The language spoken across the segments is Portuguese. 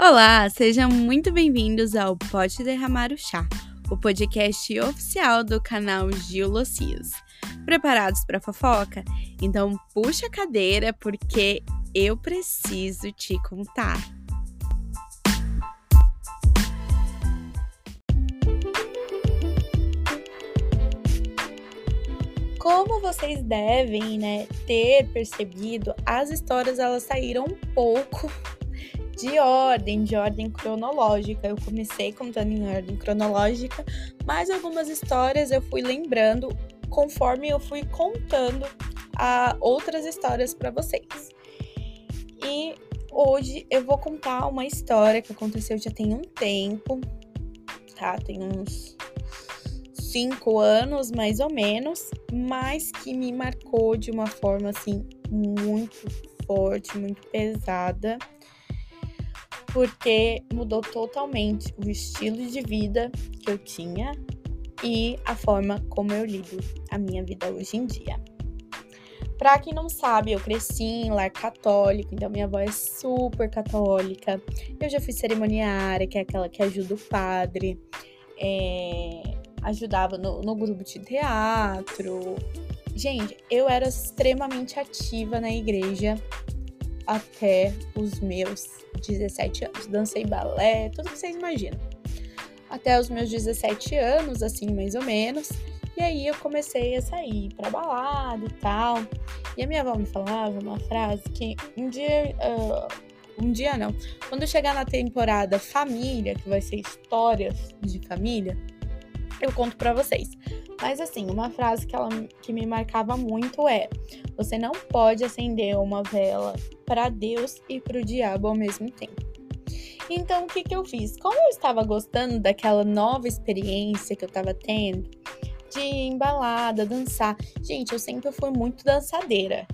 Olá, sejam muito bem-vindos ao Pode Derramar o Chá, o podcast oficial do canal Gil Locios. Preparados para fofoca? Então puxa a cadeira porque eu preciso te contar. Como vocês devem, né, ter percebido, as histórias elas saíram um pouco de ordem, de ordem cronológica. Eu comecei contando em ordem cronológica, mas algumas histórias eu fui lembrando conforme eu fui contando a outras histórias para vocês. E hoje eu vou contar uma história que aconteceu já tem um tempo, tá? Tem uns cinco anos mais ou menos, mas que me marcou de uma forma assim muito forte, muito pesada porque mudou totalmente o estilo de vida que eu tinha e a forma como eu lido a minha vida hoje em dia. Pra quem não sabe, eu cresci em lar católico, então minha avó é super católica. Eu já fui cerimoniária, que é aquela que ajuda o padre, é, ajudava no, no grupo de teatro. Gente, eu era extremamente ativa na igreja até os meus 17 anos. Dancei balé, tudo que vocês imaginam. Até os meus 17 anos, assim, mais ou menos. E aí eu comecei a sair pra balada e tal. E a minha avó me falava uma frase que um dia. Uh, um dia não. Quando chegar na temporada família, que vai ser histórias de família, eu conto para vocês. Mas assim, uma frase que, ela, que me marcava muito é: você não pode acender uma vela para Deus e para o diabo ao mesmo tempo. Então, o que, que eu fiz? Como eu estava gostando daquela nova experiência que eu estava tendo, de embalada, dançar. Gente, eu sempre fui muito dançadeira,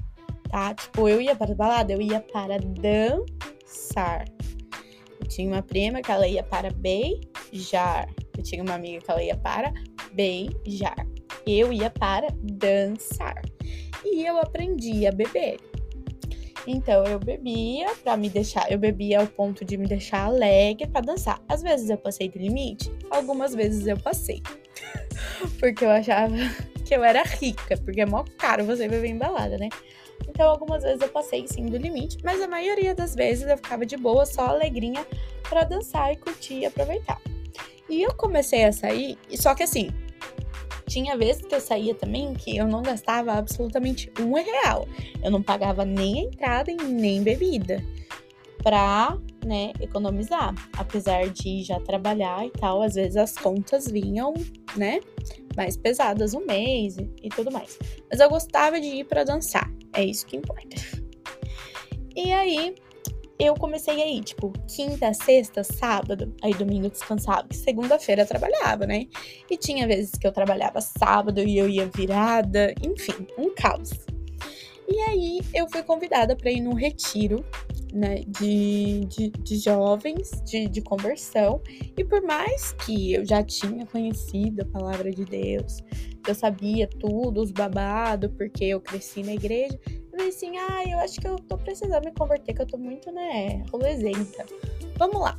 tá? Tipo, eu ia para balada, eu ia para dançar. Tinha uma prima que ela ia para beijar. Eu tinha uma amiga que ela ia para beijar. Eu ia para dançar. E eu aprendi a beber. Então eu bebia para me deixar, eu bebia ao ponto de me deixar alegre para dançar. Às vezes eu passei do limite, algumas vezes eu passei. porque eu achava que eu era rica, porque é mó caro você beber em balada, né? Então algumas vezes eu passei sim do limite, mas a maioria das vezes eu ficava de boa, só alegrinha para dançar e curtir e aproveitar. E eu comecei a sair, só que assim, tinha vezes que eu saía também que eu não gastava absolutamente um real. Eu não pagava nem entrada e nem bebida pra, né, economizar. Apesar de já trabalhar e tal, às vezes as contas vinham, né, mais pesadas um mês e, e tudo mais. Mas eu gostava de ir para dançar. É isso que importa. E aí, eu comecei aí, tipo, quinta, sexta, sábado, aí domingo descansava, que segunda-feira trabalhava, né? E tinha vezes que eu trabalhava sábado e eu ia virada, enfim, um caos. E aí eu fui convidada para ir num retiro, né, de, de, de jovens, de, de conversão. E por mais que eu já tinha conhecido a palavra de Deus, eu sabia tudo, os babados, porque eu cresci na igreja, eu falei assim, ah, eu acho que eu tô precisando me converter, que eu tô muito, né, rolezenta. Vamos lá.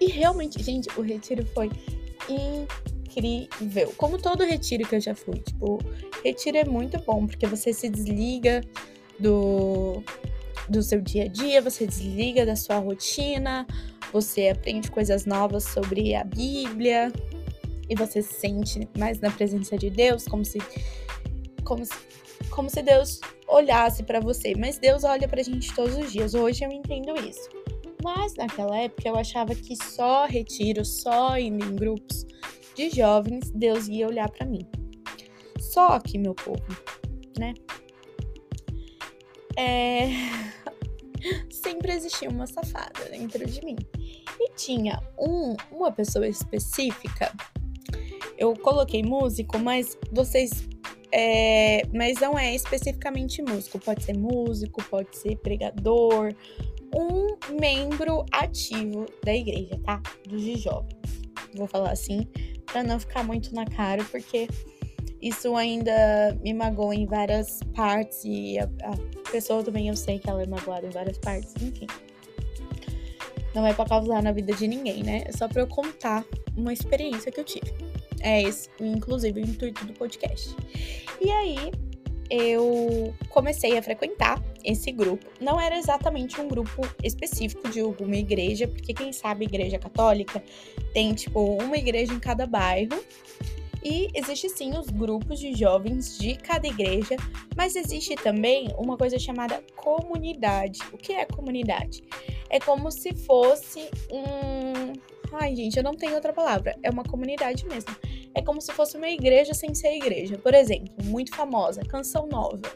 E realmente, gente, o retiro foi incrível. Como todo retiro que eu já fui. Tipo, retiro é muito bom, porque você se desliga do, do seu dia a dia, você desliga da sua rotina, você aprende coisas novas sobre a Bíblia e você se sente mais na presença de Deus, como se como se, como se Deus olhasse para você, mas Deus olha pra gente todos os dias. Hoje eu entendo isso. Mas naquela época eu achava que só retiro, só indo em grupos de jovens, Deus ia olhar para mim. Só que, meu povo, né? É... Sempre existia uma safada dentro de mim. E tinha um, uma pessoa específica. Eu coloquei músico, mas vocês é, mas não é especificamente músico. Pode ser músico, pode ser pregador, um membro ativo da igreja, tá? Dos jovens. Vou falar assim, para não ficar muito na cara, porque isso ainda me magoa em várias partes e a, a pessoa também eu sei que ela é magoada em várias partes, enfim. Não é para causar na vida de ninguém, né? É só para eu contar uma experiência que eu tive. É esse, inclusive, o intuito do podcast. E aí, eu comecei a frequentar esse grupo. Não era exatamente um grupo específico de alguma igreja, porque quem sabe igreja católica tem tipo uma igreja em cada bairro. E existe sim os grupos de jovens de cada igreja, mas existe também uma coisa chamada comunidade. O que é comunidade? É como se fosse um. Ai, gente, eu não tenho outra palavra. É uma comunidade mesmo é como se fosse uma igreja sem ser igreja. Por exemplo, muito famosa, Canção Nova.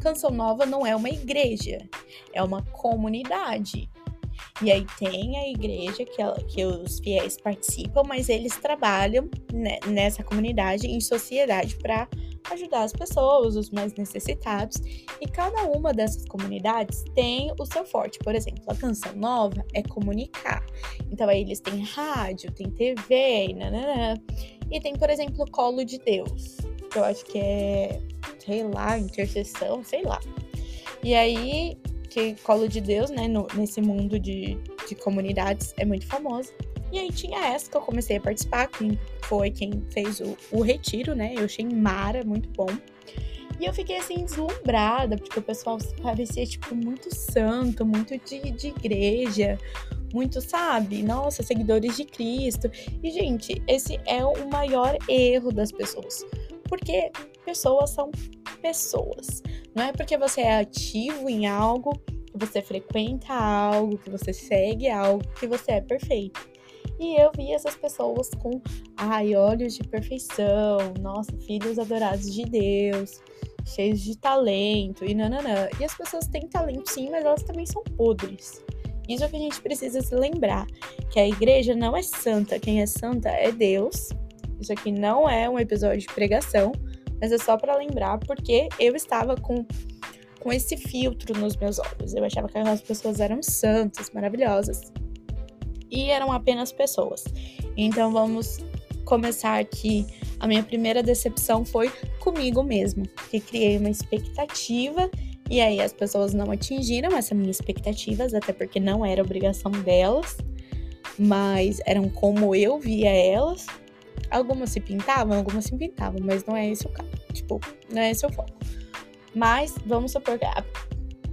Canção Nova não é uma igreja, é uma comunidade. E aí tem a igreja que, ela, que os fiéis participam, mas eles trabalham nessa comunidade em sociedade para ajudar as pessoas, os mais necessitados. E cada uma dessas comunidades tem o seu forte. Por exemplo, a canção nova é comunicar. Então aí eles têm rádio, tem TV, nananã. E tem, por exemplo, o Colo de Deus, que eu acho que é, sei lá, intercessão, sei lá. E aí, que Colo de Deus, né, no, nesse mundo de, de comunidades, é muito famoso. E aí tinha essa que eu comecei a participar, quem foi quem fez o, o retiro, né? Eu achei mara, muito bom. E eu fiquei assim deslumbrada, porque o pessoal parecia, tipo, muito santo, muito de, de igreja, muito, sabe? Nossa, seguidores de Cristo. E, gente, esse é o maior erro das pessoas. Porque pessoas são pessoas. Não é porque você é ativo em algo, que você frequenta algo, que você segue algo, que você é perfeito. E eu vi essas pessoas com, ai, olhos de perfeição, nossa, filhos adorados de Deus, cheios de talento e nananã. E as pessoas têm talento sim, mas elas também são podres. Isso é que a gente precisa se lembrar, que a igreja não é santa, quem é santa é Deus. Isso aqui não é um episódio de pregação, mas é só para lembrar porque eu estava com com esse filtro nos meus olhos. Eu achava que aquelas pessoas eram santas, maravilhosas. E eram apenas pessoas. Então vamos começar aqui. A minha primeira decepção foi comigo mesmo, que criei uma expectativa e aí as pessoas não atingiram essas minhas expectativas, até porque não era obrigação delas, mas eram como eu via elas. Algumas se pintavam, algumas se pintavam, mas não é esse o caso. Tipo, não é esse o foco. Mas vamos supor que. A,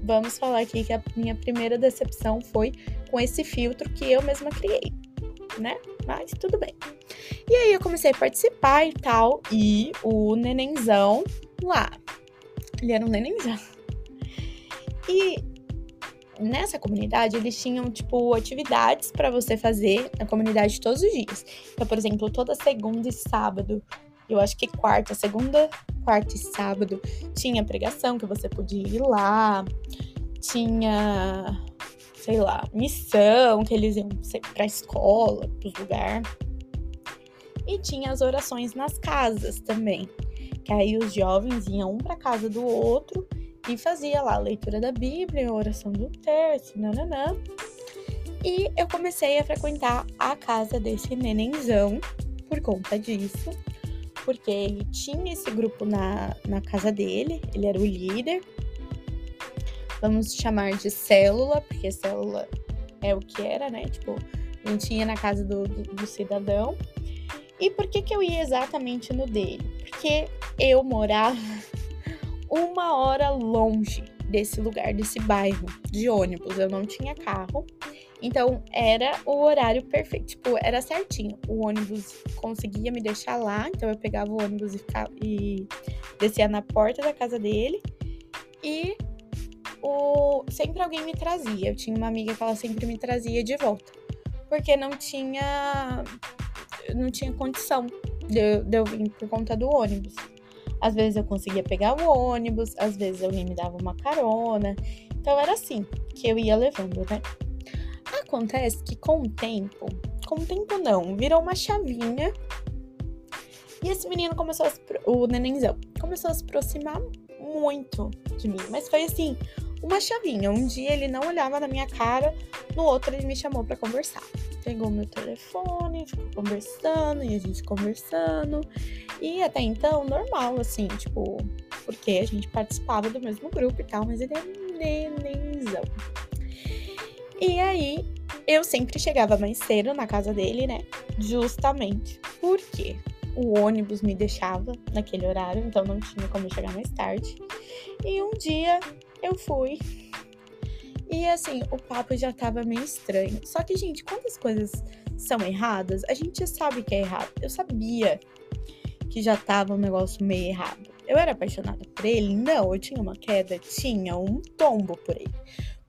vamos falar aqui que a minha primeira decepção foi com esse filtro que eu mesma criei, né? Mas tudo bem. E aí eu comecei a participar e tal, e o nenenzão lá. Ele era um nenenzão. E nessa comunidade eles tinham tipo atividades para você fazer na comunidade todos os dias. Então, por exemplo, toda segunda e sábado, eu acho que quarta, segunda, quarta e sábado tinha pregação que você podia ir lá. Tinha, sei lá, missão que eles iam para escola, para os lugares. E tinha as orações nas casas também. Que aí os jovens iam um para casa do outro e fazia lá a leitura da Bíblia, a oração do terço, nananã. E eu comecei a frequentar a casa desse nenenzão por conta disso, porque ele tinha esse grupo na, na casa dele, ele era o líder. Vamos chamar de célula, porque célula é o que era, né? Tipo, a gente ia na casa do, do, do cidadão. E por que, que eu ia exatamente no dele? Porque eu morava uma hora longe desse lugar, desse bairro, de ônibus. Eu não tinha carro. Então era o horário perfeito, tipo, era certinho. O ônibus conseguia me deixar lá, então eu pegava o ônibus e, ficava, e descia na porta da casa dele. E o, sempre alguém me trazia. Eu tinha uma amiga que ela sempre me trazia de volta. Porque não tinha. Não tinha condição de, de eu vir por conta do ônibus. Às vezes eu conseguia pegar o ônibus, às vezes alguém me dava uma carona. Então era assim que eu ia levando, né? Acontece que com o tempo, com o tempo não, virou uma chavinha. E esse menino começou a se, o nenenzão começou a se aproximar muito de mim, mas foi assim, uma chavinha. Um dia ele não olhava na minha cara, no outro ele me chamou para conversar. Pegou meu telefone, ficou conversando e a gente conversando. E até então, normal, assim, tipo, porque a gente participava do mesmo grupo e tal, mas ele é nenenzão. E aí, eu sempre chegava mais cedo na casa dele, né? Justamente porque o ônibus me deixava naquele horário, então não tinha como chegar mais tarde. E um dia eu fui. E assim, o papo já tava meio estranho. Só que, gente, quando as coisas são erradas, a gente sabe que é errado. Eu sabia que já tava um negócio meio errado. Eu era apaixonada por ele? Não, eu tinha uma queda, tinha um tombo por ele.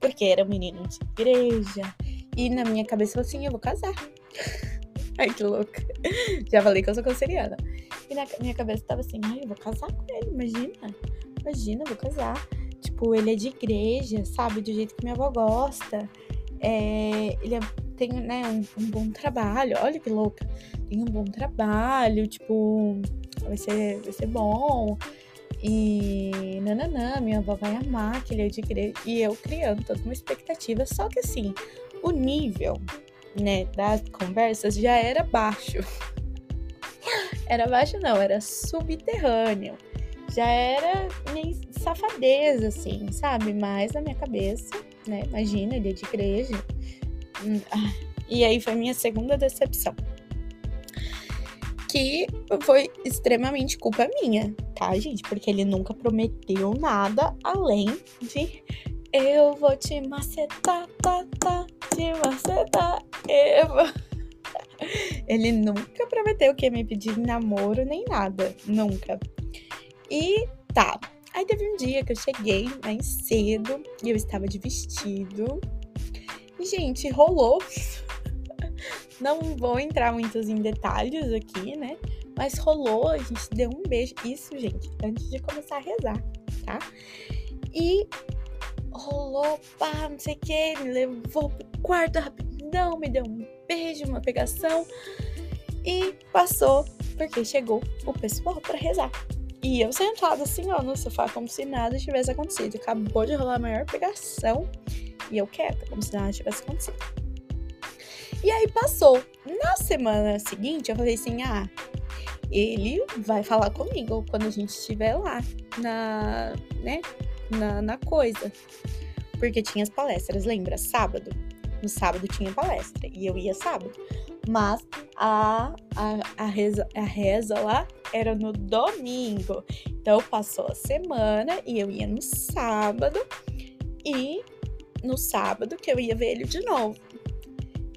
Porque era um menino de igreja. E na minha cabeça assim, eu vou casar. ai, que louca. Já falei que eu sou canceriana. E na minha cabeça tava assim, ai, eu vou casar com ele, imagina. Imagina, eu vou casar. Tipo, ele é de igreja, sabe? Do jeito que minha avó gosta. É, ele é, tem, né, um, um bom trabalho. Olha que louca. Tem um bom trabalho, tipo, vai ser, vai ser bom. E nananã, minha avó vai amar que ele é de igreja. E eu criando toda uma expectativa. Só que assim, o nível, né, das conversas já era baixo. era baixo não, era subterrâneo. Já era meio safadeza, assim, sabe? Mas na minha cabeça, né? Imagina, ele é de igreja. Hum, ah, e aí foi minha segunda decepção que foi extremamente culpa minha, tá, gente? Porque ele nunca prometeu nada além de eu vou te macetar, tá, tá, te macetar, eu vou... Ele nunca prometeu que ia me pedir namoro nem nada, nunca. E tá, aí teve um dia que eu cheguei mais cedo e eu estava de vestido. E, gente, rolou não vou entrar muitos em detalhes aqui, né? Mas rolou, a gente deu um beijo. Isso, gente, antes de começar a rezar, tá? E rolou, pá, não sei o que, me levou pro quarto rapidão, me deu um beijo, uma pegação. E passou, porque chegou o pessoal para rezar. E eu sentada assim, ó, no sofá, como se nada tivesse acontecido. Acabou de rolar a maior pegação. E eu quieta, como se nada tivesse acontecido. E aí passou. Na semana seguinte, eu falei assim: ah, ele vai falar comigo quando a gente estiver lá na, né, na, na coisa. Porque tinha as palestras, lembra? Sábado. No sábado tinha palestra e eu ia sábado. Mas a, a, a, reza, a reza lá era no domingo. Então passou a semana e eu ia no sábado. E no sábado que eu ia ver ele de novo.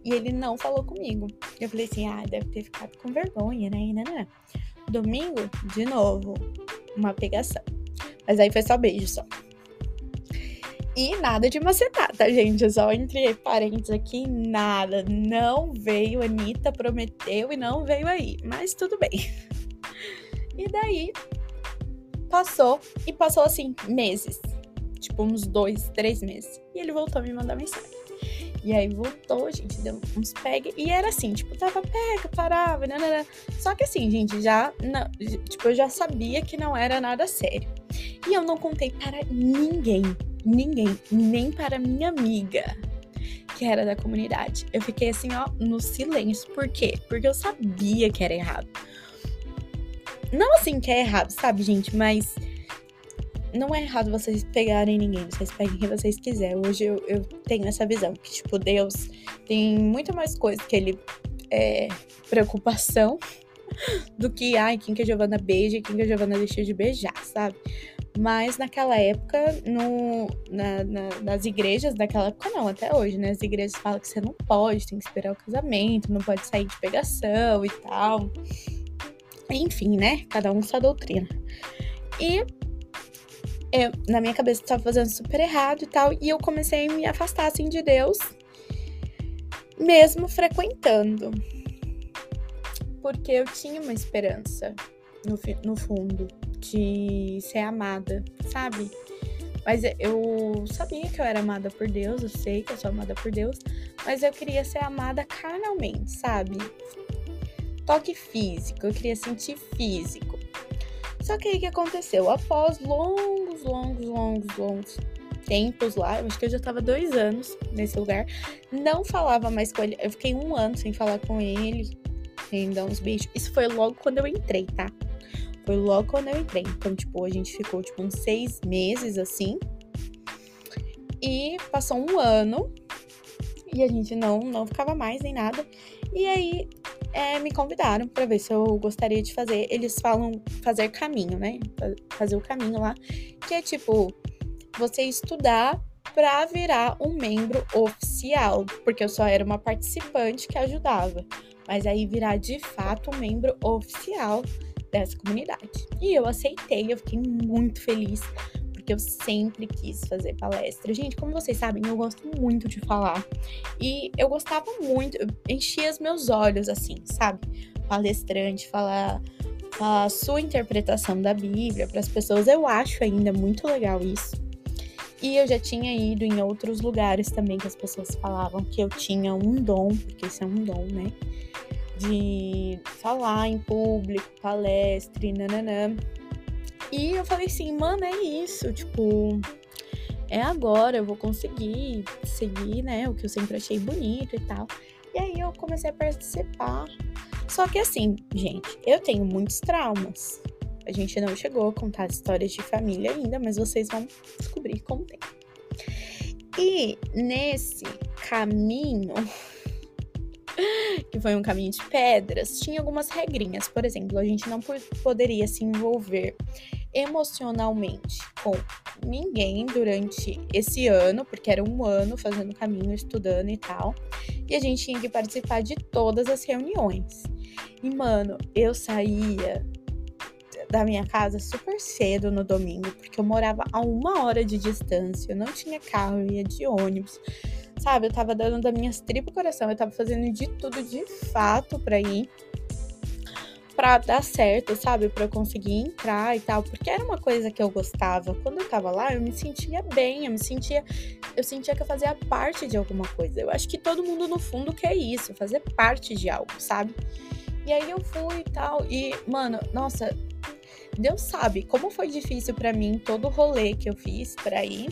E ele não falou comigo. Eu falei assim: ah, deve ter ficado com vergonha, né? Né, né? Domingo, de novo, uma pegação. Mas aí foi só beijo só. E nada de macetar, tá, gente? Só entre parênteses aqui, nada. Não veio, a Anitta prometeu e não veio aí. Mas tudo bem. E daí, passou. E passou assim, meses. Tipo, uns dois, três meses. E ele voltou a me mandar mensagem. E aí voltou, gente, deu uns pega. E era assim, tipo, tava pega, parava, nanana. Só que assim, gente, já. Não, tipo, eu já sabia que não era nada sério. E eu não contei para ninguém. Ninguém. Nem para minha amiga. Que era da comunidade. Eu fiquei assim, ó, no silêncio. Por quê? Porque eu sabia que era errado. Não assim que é errado, sabe, gente? Mas não é errado vocês pegarem ninguém, vocês peguem quem vocês quiserem. Hoje eu, eu tenho essa visão, que, tipo, Deus tem muito mais coisa que ele é preocupação do que, ai, quem que a Giovana beija e quem que a Giovana deixou de beijar, sabe? Mas naquela época, no, na, na, nas igrejas daquela época, não, até hoje, né? As igrejas falam que você não pode, tem que esperar o casamento, não pode sair de pegação e tal. Enfim, né? Cada um sua doutrina. E eu, na minha cabeça estava fazendo super errado e tal, e eu comecei a me afastar assim de Deus, mesmo frequentando. Porque eu tinha uma esperança no, no fundo de ser amada, sabe? Mas eu sabia que eu era amada por Deus, eu sei que eu sou amada por Deus, mas eu queria ser amada carnalmente, sabe? Toque físico, eu queria sentir físico. Só que aí o que aconteceu? Após longos, longos, longos, longos tempos lá, eu acho que eu já tava dois anos nesse lugar, não falava mais com ele. Eu fiquei um ano sem falar com ele, sem dar uns beijos. Isso foi logo quando eu entrei, tá? Foi logo quando eu entrei. Então, tipo, a gente ficou, tipo, uns seis meses assim. E passou um ano. E a gente não, não ficava mais nem nada. E aí é, me convidaram para ver se eu gostaria de fazer. Eles falam fazer caminho, né? Fazer o caminho lá, que é tipo você estudar para virar um membro oficial, porque eu só era uma participante que ajudava, mas aí virar de fato um membro oficial dessa comunidade. E eu aceitei, eu fiquei muito feliz, porque eu sempre quis fazer palestra. Gente, como vocês sabem, eu gosto muito de falar. E eu gostava muito, eu enchia os meus olhos assim, sabe? Palestrante, falar a sua interpretação da Bíblia para as pessoas. Eu acho ainda muito legal isso. E eu já tinha ido em outros lugares também que as pessoas falavam que eu tinha um dom, porque isso é um dom, né? De falar em público, palestra, nananã. E eu falei assim, mano, é isso, tipo, é agora, eu vou conseguir seguir, né, o que eu sempre achei bonito e tal. E aí eu comecei a participar. Só que assim, gente, eu tenho muitos traumas. A gente não chegou a contar histórias de família ainda, mas vocês vão descobrir como tem. E nesse caminho, que foi um caminho de pedras, tinha algumas regrinhas. Por exemplo, a gente não poderia se envolver emocionalmente com ninguém durante esse ano, porque era um ano fazendo caminho, estudando e tal. E a gente tinha que participar de todas as reuniões. E, mano, eu saía da minha casa super cedo no domingo, porque eu morava a uma hora de distância, eu não tinha carro, eu ia de ônibus. Sabe, eu tava dando da minhas tripas coração, eu tava fazendo de tudo de fato para ir para dar certo, sabe? Para conseguir entrar e tal, porque era uma coisa que eu gostava. Quando eu tava lá, eu me sentia bem, eu me sentia, eu sentia que eu fazia parte de alguma coisa. Eu acho que todo mundo no fundo quer isso, fazer parte de algo, sabe? E aí eu fui e tal, e mano, nossa, Deus sabe como foi difícil para mim todo o rolê que eu fiz para ir.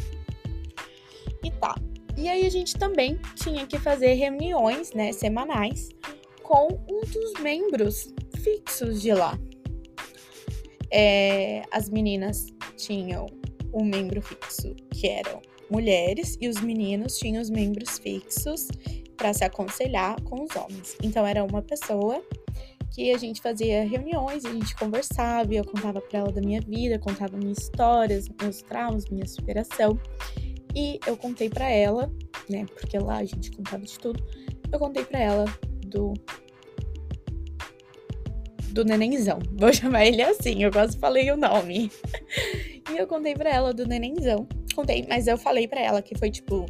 E tá. E aí a gente também tinha que fazer reuniões, né, semanais com um dos membros fixos de lá. É, as meninas tinham um membro fixo que eram mulheres e os meninos tinham os membros fixos para se aconselhar com os homens. Então era uma pessoa que a gente fazia reuniões, a gente conversava, eu contava para ela da minha vida, contava minhas histórias, meus traumas, minha superação. E eu contei para ela, né, porque lá a gente contava de tudo. Eu contei para ela do do nenenzão. Vou chamar ele assim, eu quase falei o nome. e eu contei para ela do nenenzão. Contei, mas eu falei para ela que foi tipo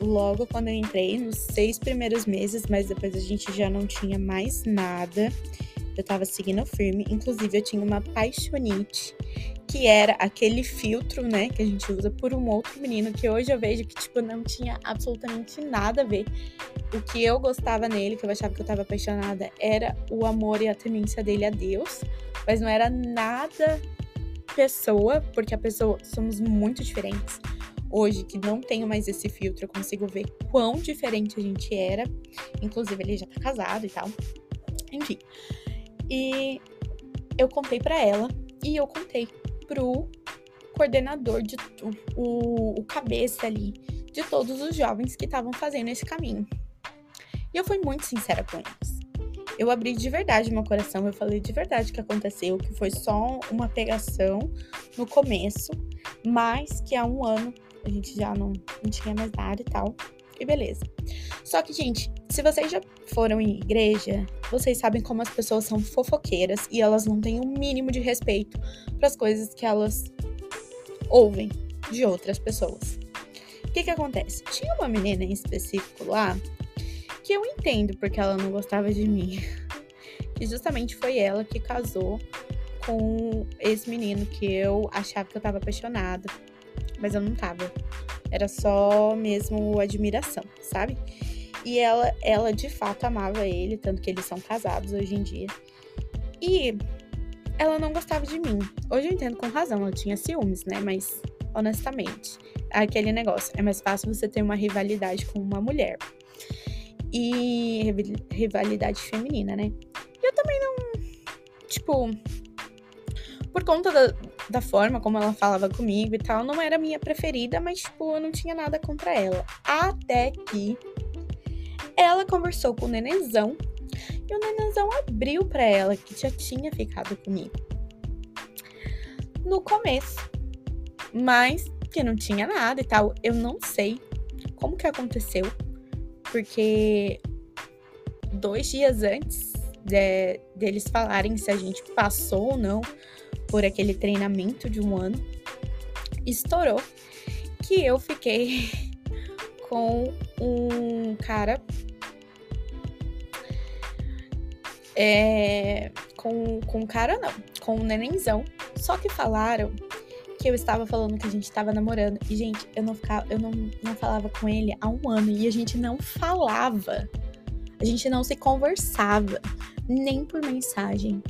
logo quando eu entrei, nos seis primeiros meses, mas depois a gente já não tinha mais nada. Eu tava seguindo firme. Inclusive, eu tinha uma paixonite, que era aquele filtro, né, que a gente usa por um outro menino, que hoje eu vejo que, tipo, não tinha absolutamente nada a ver. O que eu gostava nele, que eu achava que eu tava apaixonada, era o amor e a temência dele a Deus, mas não era nada pessoa, porque a pessoa somos muito diferentes hoje que não tenho mais esse filtro, eu consigo ver quão diferente a gente era. Inclusive, ele já tá casado e tal. Enfim. E eu contei para ela e eu contei pro coordenador de o, o cabeça ali de todos os jovens que estavam fazendo esse caminho. E eu fui muito sincera com eles. Eu abri de verdade meu coração, eu falei de verdade o que aconteceu, que foi só uma pegação no começo, mas que há um ano a gente já não, não tinha mais nada e tal. E beleza. Só que, gente, se vocês já foram em igreja, vocês sabem como as pessoas são fofoqueiras e elas não têm o um mínimo de respeito para as coisas que elas ouvem de outras pessoas. O que que acontece? Tinha uma menina em específico lá que eu entendo porque ela não gostava de mim. Que justamente foi ela que casou com esse menino que eu achava que eu tava apaixonada mas eu não tava. Era só mesmo admiração, sabe? E ela, ela de fato amava ele, tanto que eles são casados hoje em dia. E ela não gostava de mim. Hoje eu entendo com razão, ela tinha ciúmes, né? Mas, honestamente, aquele negócio. É mais fácil você ter uma rivalidade com uma mulher. E rivalidade feminina, né? E eu também não. Tipo. Por conta da, da forma como ela falava comigo e tal, não era minha preferida, mas, tipo, eu não tinha nada contra ela. Até que ela conversou com o nenenzão e o nenenzão abriu para ela que já tinha ficado comigo. No começo, mas que não tinha nada e tal. Eu não sei como que aconteceu, porque dois dias antes de, deles falarem se a gente passou ou não por aquele treinamento de um ano, estourou que eu fiquei com um cara é, com, com um cara não, com um nenenzão. Só que falaram que eu estava falando que a gente estava namorando. E, gente, eu não ficava, eu não, não falava com ele há um ano. E a gente não falava. A gente não se conversava. Nem por mensagem.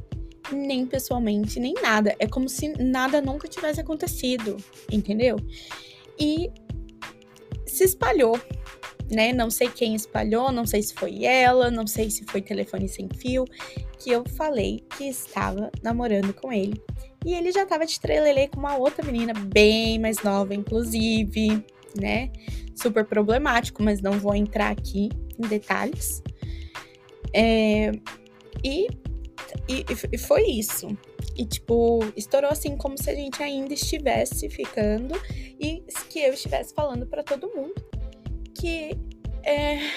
Nem pessoalmente, nem nada. É como se nada nunca tivesse acontecido. Entendeu? E se espalhou né? Não sei quem espalhou, não sei se foi ela, não sei se foi telefone sem fio, que eu falei que estava namorando com ele. E ele já tava de trelelê com uma outra menina bem mais nova, inclusive, né? Super problemático, mas não vou entrar aqui em detalhes. É, e, e, e foi isso. E, tipo, estourou assim como se a gente ainda estivesse ficando e que eu estivesse falando para todo mundo que. É,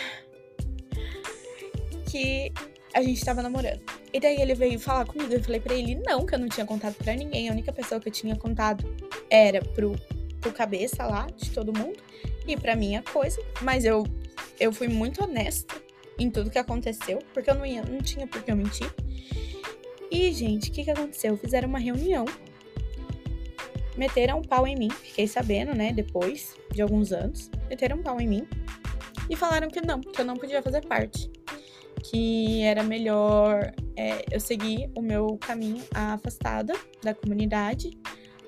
que a gente tava namorando. E daí ele veio falar comigo. Eu falei pra ele não, que eu não tinha contado pra ninguém. A única pessoa que eu tinha contado era pro, pro cabeça lá, de todo mundo, e pra minha coisa. Mas eu, eu fui muito honesta em tudo que aconteceu, porque eu não, ia, não tinha por que eu mentir. E, gente, o que, que aconteceu? Fizeram uma reunião. Meteram um pau em mim. Fiquei sabendo, né, depois de alguns anos. Meteram um pau em mim. E falaram que não, que eu não podia fazer parte que era melhor é, eu seguir o meu caminho afastada da comunidade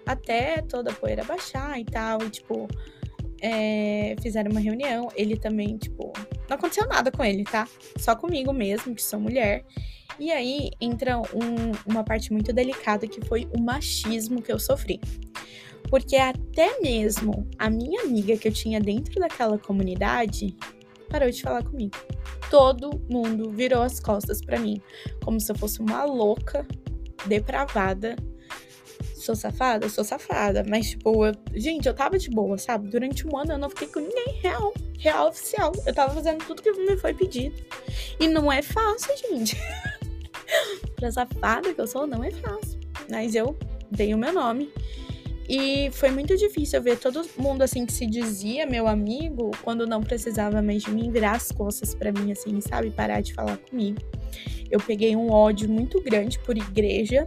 até toda a poeira baixar e tal. E, tipo, é, fizeram uma reunião. Ele também, tipo, não aconteceu nada com ele, tá? Só comigo mesmo, que sou mulher. E aí entra um, uma parte muito delicada que foi o machismo que eu sofri. Porque até mesmo a minha amiga que eu tinha dentro daquela comunidade parou de falar comigo. Todo mundo virou as costas para mim, como se eu fosse uma louca, depravada. Sou safada? Sou safada. Mas, tipo, eu... gente, eu tava de boa, sabe? Durante um ano eu não fiquei com ninguém real, real oficial. Eu tava fazendo tudo que me foi pedido. E não é fácil, gente. pra safada que eu sou, não é fácil. Mas eu dei o meu nome e foi muito difícil ver todo mundo assim que se dizia meu amigo, quando não precisava mais de mim, virar as costas para mim assim, sabe, parar de falar comigo. Eu peguei um ódio muito grande por igreja,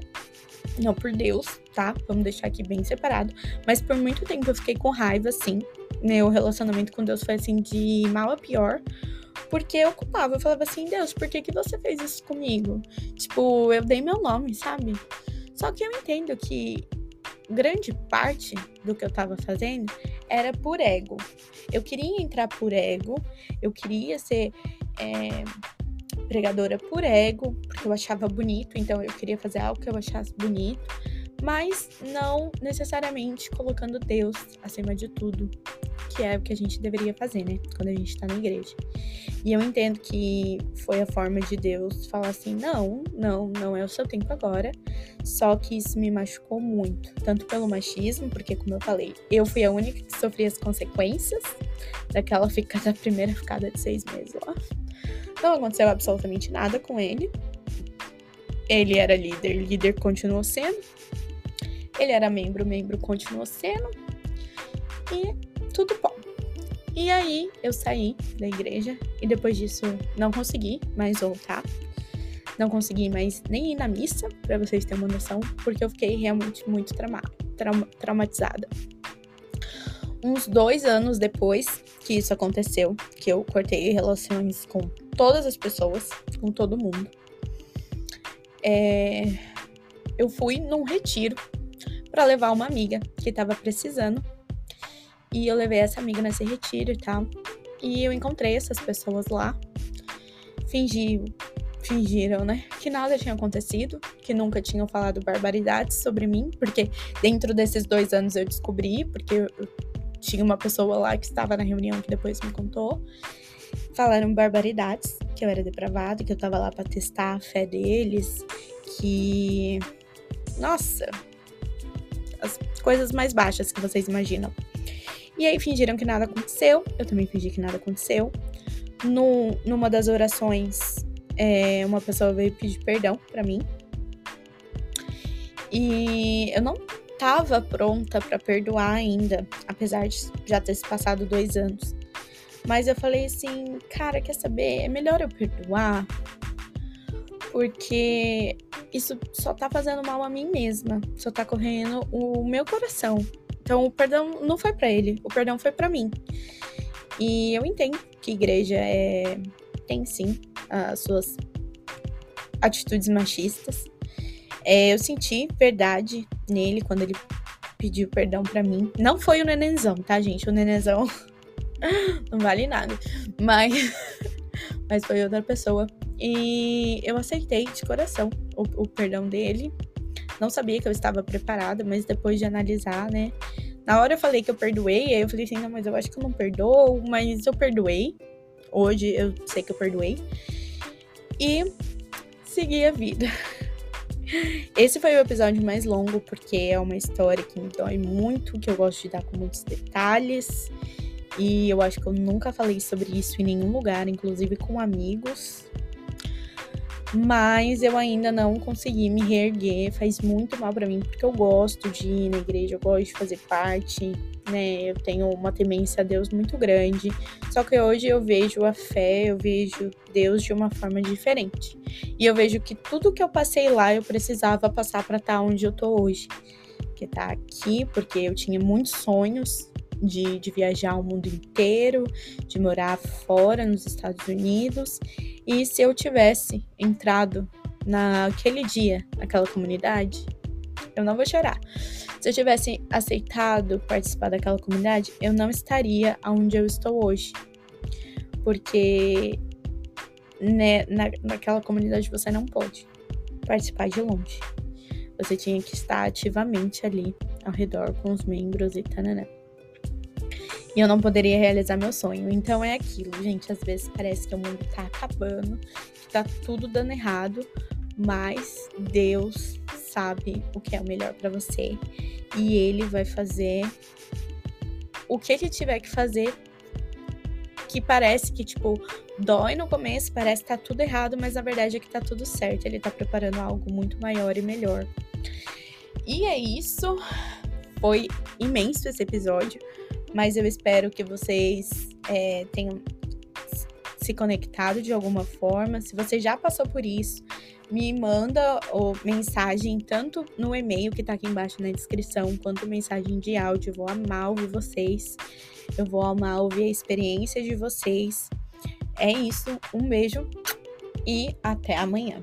não por Deus, tá? Vamos deixar aqui bem separado, mas por muito tempo eu fiquei com raiva assim. Meu relacionamento com Deus foi assim de mal a pior, porque eu culpava, eu falava assim, Deus, por que, que você fez isso comigo? Tipo, eu dei meu nome, sabe? Só que eu entendo que grande parte do que eu estava fazendo era por ego. Eu queria entrar por ego, eu queria ser é, pregadora por ego, porque eu achava bonito, então eu queria fazer algo que eu achasse bonito, mas não necessariamente colocando Deus acima de tudo, que é o que a gente deveria fazer, né? Quando a gente tá na igreja. E eu entendo que foi a forma de Deus falar assim: não, não, não é o seu tempo agora. Só que isso me machucou muito, tanto pelo machismo, porque, como eu falei, eu fui a única que sofri as consequências daquela ficada, da primeira ficada de seis meses lá. Não aconteceu absolutamente nada com ele. Ele era líder, líder continuou sendo. Ele era membro, membro continuou sendo. E tudo bom. E aí eu saí da igreja e depois disso não consegui mais voltar. Não consegui mais nem ir na missa, para vocês terem uma noção, porque eu fiquei realmente muito trauma, trauma, traumatizada. Uns dois anos depois que isso aconteceu, que eu cortei relações com todas as pessoas, com todo mundo, é, eu fui num retiro para levar uma amiga que estava precisando e eu levei essa amiga nesse retiro e tal. E eu encontrei essas pessoas lá. Fingi, fingiram, né? Que nada tinha acontecido, que nunca tinham falado barbaridades sobre mim, porque dentro desses dois anos eu descobri, porque tinha uma pessoa lá que estava na reunião que depois me contou. falaram barbaridades, que eu era depravado, que eu tava lá para testar a fé deles, que nossa, as coisas mais baixas que vocês imaginam. E aí fingiram que nada aconteceu, eu também fingi que nada aconteceu. No, numa das orações, é, uma pessoa veio pedir perdão para mim. E eu não tava pronta para perdoar ainda, apesar de já ter se passado dois anos. Mas eu falei assim, cara, quer saber? É melhor eu perdoar, porque isso só tá fazendo mal a mim mesma, só tá correndo o meu coração. Então o perdão não foi para ele, o perdão foi para mim. E eu entendo que igreja é tem sim as suas atitudes machistas. É, eu senti verdade nele quando ele pediu perdão para mim. Não foi o nenenzão, tá, gente? O nenenzão não vale nada. Mas, mas foi outra pessoa. E eu aceitei de coração o, o perdão dele. Não sabia que eu estava preparada, mas depois de analisar, né? Na hora eu falei que eu perdoei, aí eu falei assim, não, mas eu acho que eu não perdoo, mas eu perdoei. Hoje eu sei que eu perdoei. E segui a vida. Esse foi o episódio mais longo, porque é uma história que me dói muito, que eu gosto de dar com muitos detalhes. E eu acho que eu nunca falei sobre isso em nenhum lugar, inclusive com amigos mas eu ainda não consegui me reerguer. Faz muito mal para mim, porque eu gosto de ir na igreja, eu gosto de fazer parte, né? Eu tenho uma temência a Deus muito grande. Só que hoje eu vejo a fé, eu vejo Deus de uma forma diferente. E eu vejo que tudo que eu passei lá eu precisava passar para estar tá onde eu tô hoje. Que tá aqui, porque eu tinha muitos sonhos, de, de, viajar o mundo inteiro, de morar fora nos Estados Unidos. E se eu tivesse entrado naquele dia naquela comunidade, eu não vou chorar. Se eu tivesse aceitado participar daquela comunidade, eu não estaria onde eu estou hoje. Porque né, na, naquela comunidade você não pode participar de longe. Você tinha que estar ativamente ali ao redor com os membros e tananã e eu não poderia realizar meu sonho. Então é aquilo, gente. Às vezes parece que o mundo tá acabando, que tá tudo dando errado, mas Deus sabe o que é o melhor para você e ele vai fazer o que ele tiver que fazer que parece que tipo dói no começo, parece que tá tudo errado, mas a verdade é que tá tudo certo. Ele tá preparando algo muito maior e melhor. E é isso. Foi imenso esse episódio mas eu espero que vocês é, tenham se conectado de alguma forma. Se você já passou por isso, me manda ou mensagem tanto no e-mail que tá aqui embaixo na descrição, quanto mensagem de áudio. Eu vou amar ouvir vocês. Eu vou amar ouvir a experiência de vocês. É isso. Um beijo e até amanhã.